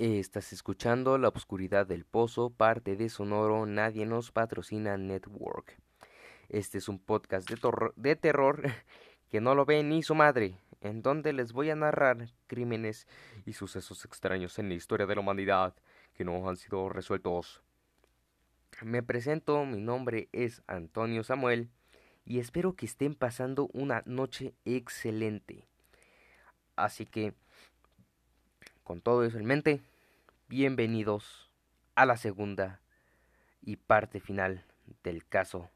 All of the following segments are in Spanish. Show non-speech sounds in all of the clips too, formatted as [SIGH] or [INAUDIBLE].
Estás escuchando La Oscuridad del Pozo, parte de Sonoro Nadie nos patrocina Network. Este es un podcast de, de terror [LAUGHS] que no lo ve ni su madre, en donde les voy a narrar crímenes y sucesos extraños en la historia de la humanidad que no han sido resueltos. Me presento, mi nombre es Antonio Samuel y espero que estén pasando una noche excelente. Así que, con todo eso en mente, bienvenidos a la segunda y parte final del caso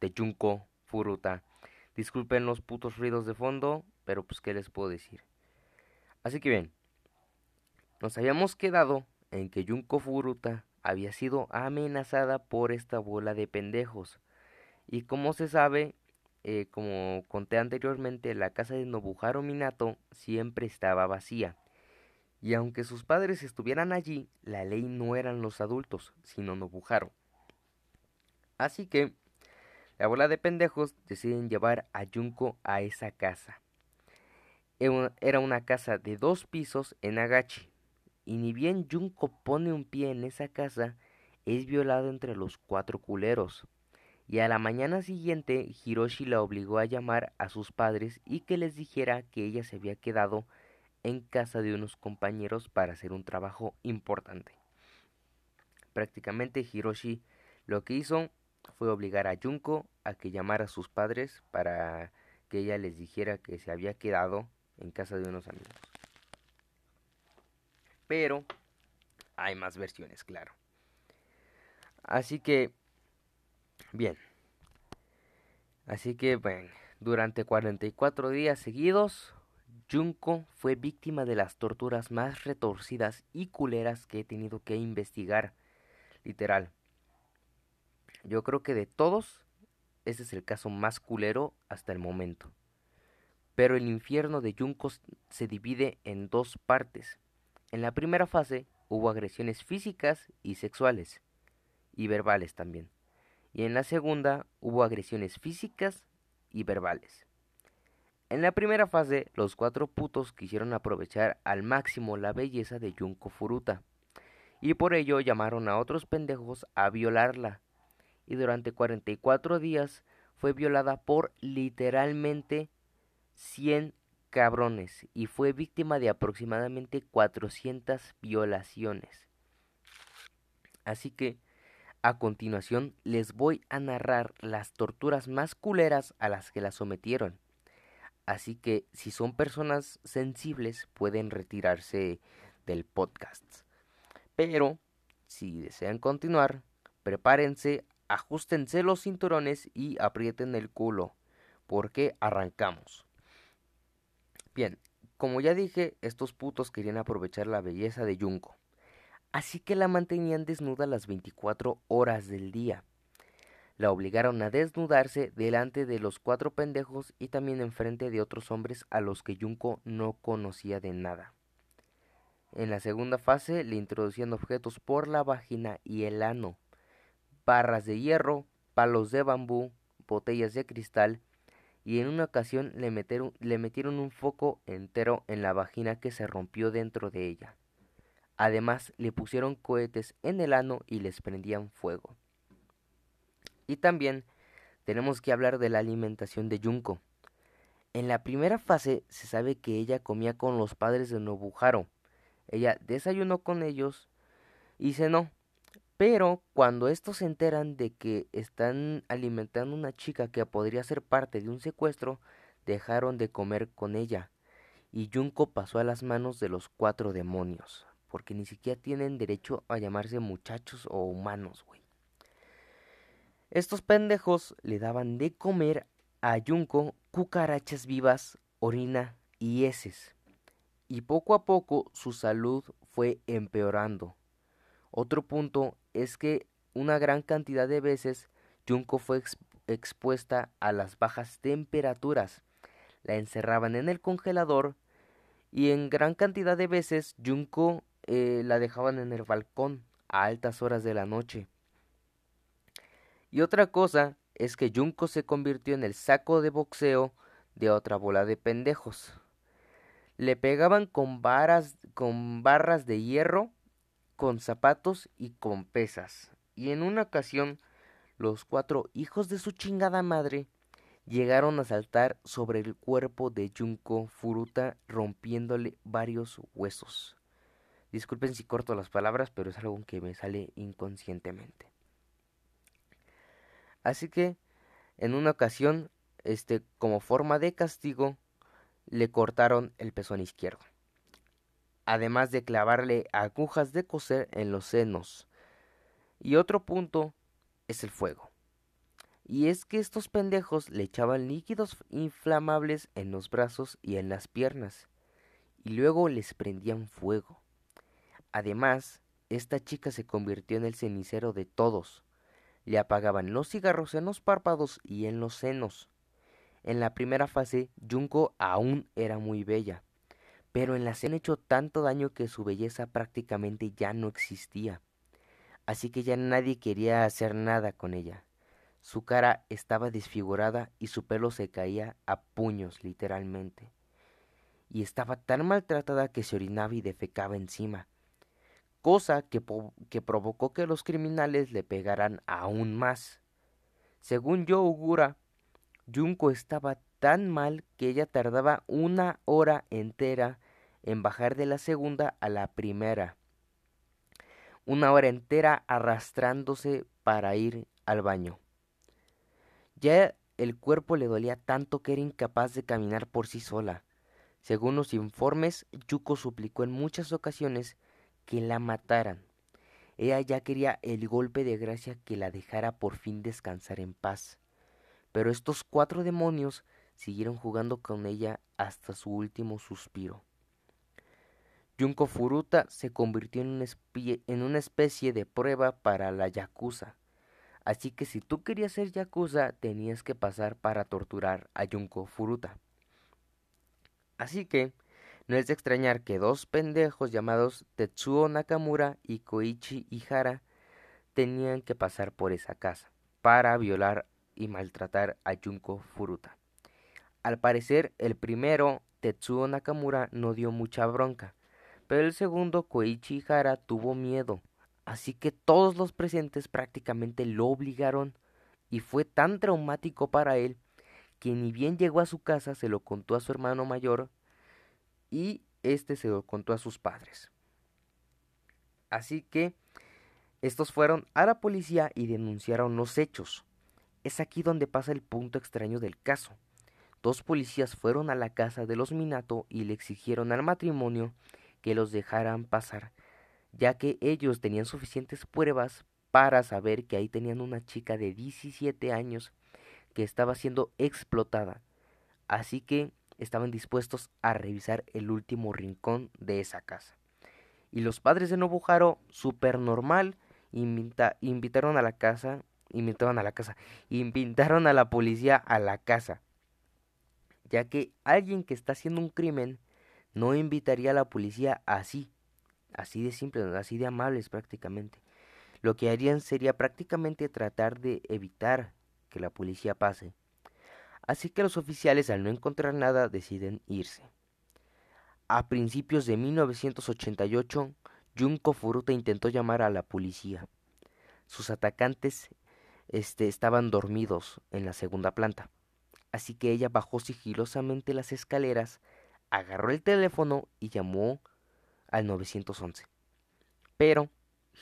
de Junko Furuta. Disculpen los putos ruidos de fondo, pero pues qué les puedo decir. Así que bien, nos habíamos quedado en que Junko Furuta había sido amenazada por esta bola de pendejos. Y como se sabe, eh, como conté anteriormente, la casa de Nobuharu Minato siempre estaba vacía. Y aunque sus padres estuvieran allí, la ley no eran los adultos, sino Nobuharu. Así que la bola de pendejos deciden llevar a Junko a esa casa. Era una casa de dos pisos en Agachi, y ni bien Junko pone un pie en esa casa, es violado entre los cuatro culeros. Y a la mañana siguiente, Hiroshi la obligó a llamar a sus padres y que les dijera que ella se había quedado en casa de unos compañeros para hacer un trabajo importante. Prácticamente Hiroshi lo que hizo fue obligar a Junko a que llamara a sus padres para que ella les dijera que se había quedado en casa de unos amigos. Pero hay más versiones, claro. Así que, bien. Así que, bueno, durante 44 días seguidos, Junko fue víctima de las torturas más retorcidas y culeras que he tenido que investigar. Literal. Yo creo que de todos, ese es el caso más culero hasta el momento. Pero el infierno de Junko se divide en dos partes. En la primera fase hubo agresiones físicas y sexuales, y verbales también. Y en la segunda hubo agresiones físicas y verbales. En la primera fase, los cuatro putos quisieron aprovechar al máximo la belleza de Junko Furuta, y por ello llamaron a otros pendejos a violarla, y durante 44 días fue violada por literalmente 100 cabrones y fue víctima de aproximadamente 400 violaciones. Así que a continuación les voy a narrar las torturas más culeras a las que la sometieron. Así que si son personas sensibles pueden retirarse del podcast. Pero si desean continuar, prepárense, ajustense los cinturones y aprieten el culo, porque arrancamos. Bien, como ya dije, estos putos querían aprovechar la belleza de Junko. Así que la mantenían desnuda las 24 horas del día. La obligaron a desnudarse delante de los cuatro pendejos y también enfrente de otros hombres a los que Junko no conocía de nada. En la segunda fase le introducían objetos por la vagina y el ano, barras de hierro, palos de bambú, botellas de cristal y en una ocasión le metieron, le metieron un foco entero en la vagina que se rompió dentro de ella. Además, le pusieron cohetes en el ano y les prendían fuego. Y también tenemos que hablar de la alimentación de Junko. En la primera fase se sabe que ella comía con los padres de Nobuharo. Ella desayunó con ellos y cenó pero cuando estos se enteran de que están alimentando una chica que podría ser parte de un secuestro, dejaron de comer con ella. Y Junko pasó a las manos de los cuatro demonios, porque ni siquiera tienen derecho a llamarse muchachos o humanos, güey. Estos pendejos le daban de comer a Junko cucarachas vivas, orina y heces. Y poco a poco su salud fue empeorando. Otro punto es que una gran cantidad de veces Junko fue expuesta a las bajas temperaturas. La encerraban en el congelador y en gran cantidad de veces Junko eh, la dejaban en el balcón a altas horas de la noche. Y otra cosa es que Junko se convirtió en el saco de boxeo de otra bola de pendejos. Le pegaban con varas con barras de hierro con zapatos y con pesas. Y en una ocasión, los cuatro hijos de su chingada madre llegaron a saltar sobre el cuerpo de Junko Furuta rompiéndole varios huesos. Disculpen si corto las palabras, pero es algo que me sale inconscientemente. Así que, en una ocasión, este, como forma de castigo, le cortaron el pezón izquierdo. Además de clavarle agujas de coser en los senos. Y otro punto es el fuego. Y es que estos pendejos le echaban líquidos inflamables en los brazos y en las piernas. Y luego les prendían fuego. Además, esta chica se convirtió en el cenicero de todos. Le apagaban los cigarros en los párpados y en los senos. En la primera fase, Junko aún era muy bella, pero en la han hecho tanto daño que su belleza prácticamente ya no existía. Así que ya nadie quería hacer nada con ella. Su cara estaba desfigurada y su pelo se caía a puños, literalmente. Y estaba tan maltratada que se orinaba y defecaba encima, cosa que, provocó que los criminales le pegaran aún más. Según yo augura, Junko estaba tan mal que ella tardaba una hora entera en bajar de la segunda a la primera. Una hora entera arrastrándose para ir al baño. Ya el cuerpo le dolía tanto que era incapaz de caminar por sí sola. Según los informes, Yuko suplicó en muchas ocasiones que la mataran. Ella ya quería el golpe de gracia que la dejara por fin descansar en paz. Pero estos cuatro demonios siguieron jugando con ella hasta su último suspiro. Junko Furuta se convirtió en una, en una especie de prueba para la Yakuza. Así que si tú querías ser Yakuza, tenías que pasar para torturar a Junko Furuta. Así que, no es de extrañar que dos pendejos llamados Tetsuo Nakamura y Koichi Ihara tenían que pasar por esa casa para violar y maltratar a Junko Furuta. Al parecer, el primero, Tetsuo Nakamura, no dio mucha bronca, pero el segundo, Koichi Hara, tuvo miedo, así que todos los presentes prácticamente lo obligaron y fue tan traumático para él que ni bien llegó a su casa se lo contó a su hermano mayor y este se lo contó a sus padres. Así que estos fueron a la policía y denunciaron los hechos. Es aquí donde pasa el punto extraño del caso. Dos policías fueron a la casa de los Minato y le exigieron al matrimonio que los dejaran pasar, ya que ellos tenían suficientes pruebas para saber que ahí tenían una chica de 17 años que estaba siendo explotada. Así que estaban dispuestos a revisar el último rincón de esa casa. Y los padres de Nobuharo, super normal, invitaron a la casa invitaron a la casa, invitaron a la policía a la casa, ya que alguien que está haciendo un crimen no invitaría a la policía así, así de simple, así de amables prácticamente. Lo que harían sería prácticamente tratar de evitar que la policía pase. Así que los oficiales al no encontrar nada deciden irse. A principios de 1988, Junko Furuta intentó llamar a la policía. Sus atacantes este, estaban dormidos en la segunda planta. Así que ella bajó sigilosamente las escaleras, agarró el teléfono y llamó al 911. Pero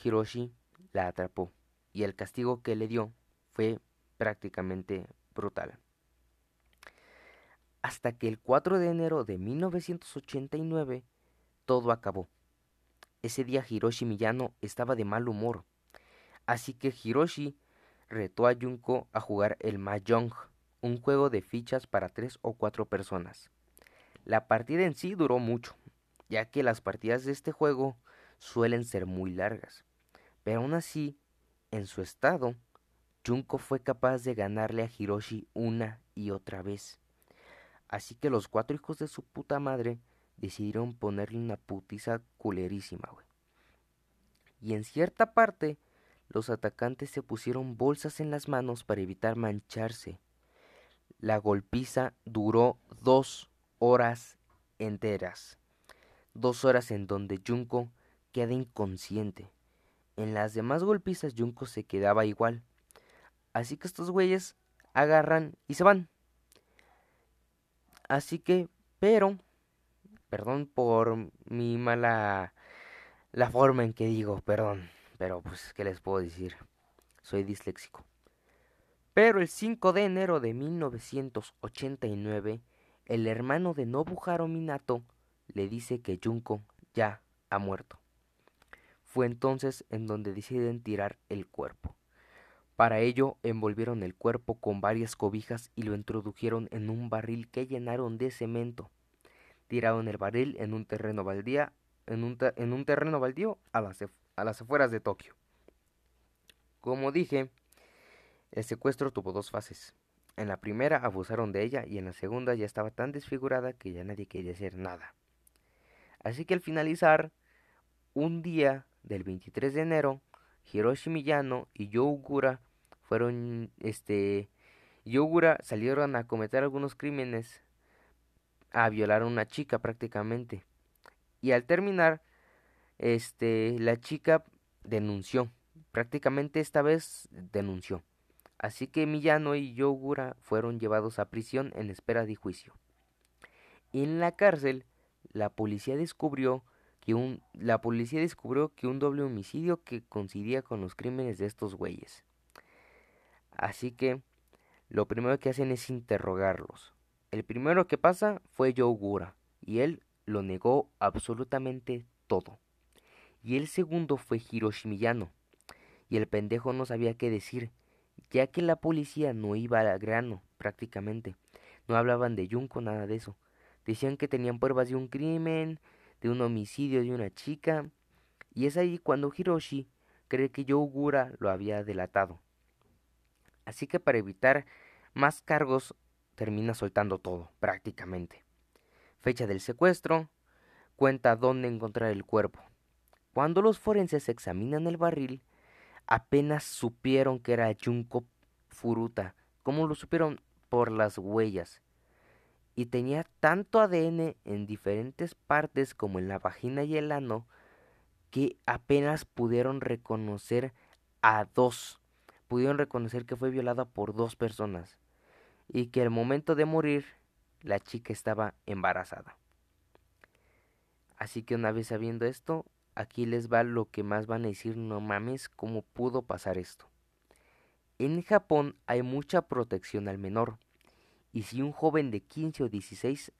Hiroshi la atrapó y el castigo que le dio fue prácticamente brutal. Hasta que el 4 de enero de 1989 todo acabó. Ese día Hiroshi Miyano estaba de mal humor, así que Hiroshi retó a Junko a jugar el Mahjong, un juego de fichas para tres o cuatro personas. La partida en sí duró mucho, ya que las partidas de este juego suelen ser muy largas. Pero aún así, en su estado, Junko fue capaz de ganarle a Hiroshi una y otra vez. Así que los cuatro hijos de su puta madre decidieron ponerle una putiza culerísima, güey. Y en cierta parte, los atacantes se pusieron bolsas en las manos para evitar mancharse. La golpiza duró dos horas enteras. Dos horas en donde Junko queda inconsciente. En las demás golpizas Junko se quedaba igual. Así que estos güeyes agarran y se van. Así que, pero, perdón por mi mala, la forma en que digo, perdón, pero pues, ¿qué les puedo decir? Soy disléxico. Pero el 5 de enero de 1989, el hermano de Nobuharu Minato le dice que Junko ya ha muerto. Fue entonces en donde deciden tirar el cuerpo. Para ello envolvieron el cuerpo con varias cobijas y lo introdujeron en un barril que llenaron de cemento. Tiraron el barril en un terreno baldío, en un, en un terreno baldío a las, a las afueras de Tokio. Como dije, el secuestro tuvo dos fases. En la primera abusaron de ella y en la segunda ya estaba tan desfigurada que ya nadie quería hacer nada. Así que al finalizar, un día del 23 de enero, Hiroshi Miyano y Yougura fueron, este, Yogura salieron a cometer algunos crímenes, a violar a una chica prácticamente. Y al terminar, este, la chica denunció, prácticamente esta vez denunció. Así que Miyano y Yogura fueron llevados a prisión en espera de juicio. En la cárcel, la policía descubrió que un, la policía descubrió que un doble homicidio que coincidía con los crímenes de estos güeyes. Así que lo primero que hacen es interrogarlos. El primero que pasa fue Yogura, y él lo negó absolutamente todo. Y el segundo fue Hiroshi Miyano, y el pendejo no sabía qué decir, ya que la policía no iba al grano, prácticamente. No hablaban de Junko, nada de eso. Decían que tenían pruebas de un crimen, de un homicidio de una chica, y es ahí cuando Hiroshi cree que Yogura lo había delatado. Así que para evitar más cargos termina soltando todo, prácticamente. Fecha del secuestro, cuenta dónde encontrar el cuerpo. Cuando los forenses examinan el barril, apenas supieron que era Junko Furuta. ¿Cómo lo supieron? Por las huellas. Y tenía tanto ADN en diferentes partes como en la vagina y el ano que apenas pudieron reconocer a dos pudieron reconocer que fue violada por dos personas y que al momento de morir la chica estaba embarazada. Así que una vez sabiendo esto, aquí les va lo que más van a decir, no mames, ¿cómo pudo pasar esto? En Japón hay mucha protección al menor. Y si un joven de 15 o 16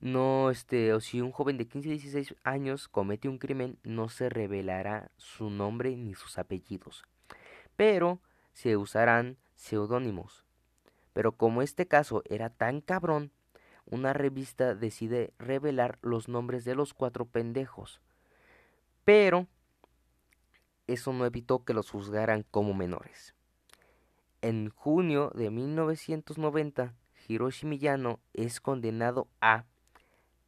no este o si un joven de 15 o 16 años comete un crimen, no se revelará su nombre ni sus apellidos. Pero se usarán seudónimos. Pero como este caso era tan cabrón, una revista decide revelar los nombres de los cuatro pendejos. Pero eso no evitó que los juzgaran como menores. En junio de 1990, Hiroshi Miyano es condenado a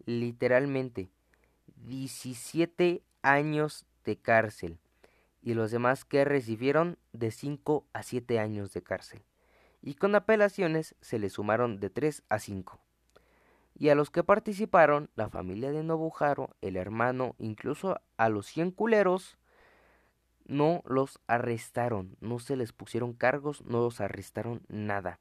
literalmente 17 años de cárcel y los demás que recibieron de 5 a 7 años de cárcel. Y con apelaciones se le sumaron de 3 a 5. Y a los que participaron, la familia de Nobuharo, el hermano, incluso a los 100 culeros, no los arrestaron, no se les pusieron cargos, no los arrestaron nada.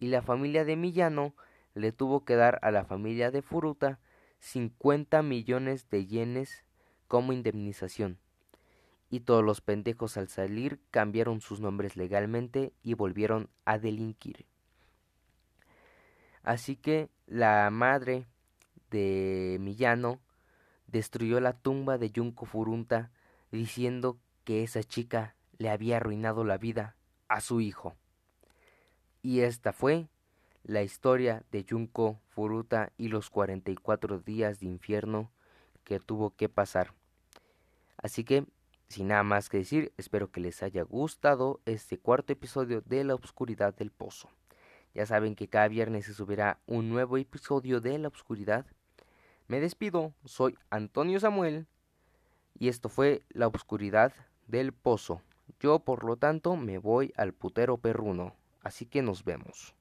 Y la familia de Millano le tuvo que dar a la familia de Furuta 50 millones de yenes como indemnización y todos los pendejos al salir cambiaron sus nombres legalmente y volvieron a delinquir. Así que la madre de Millano destruyó la tumba de Junko Furunta diciendo que esa chica le había arruinado la vida a su hijo. Y esta fue la historia de Junko Furuta y los 44 días de infierno que tuvo que pasar. Así que sin nada más que decir, espero que les haya gustado este cuarto episodio de La Obscuridad del Pozo. Ya saben que cada viernes se subirá un nuevo episodio de La Obscuridad. Me despido, soy Antonio Samuel y esto fue La Obscuridad del Pozo. Yo por lo tanto me voy al putero perruno, así que nos vemos.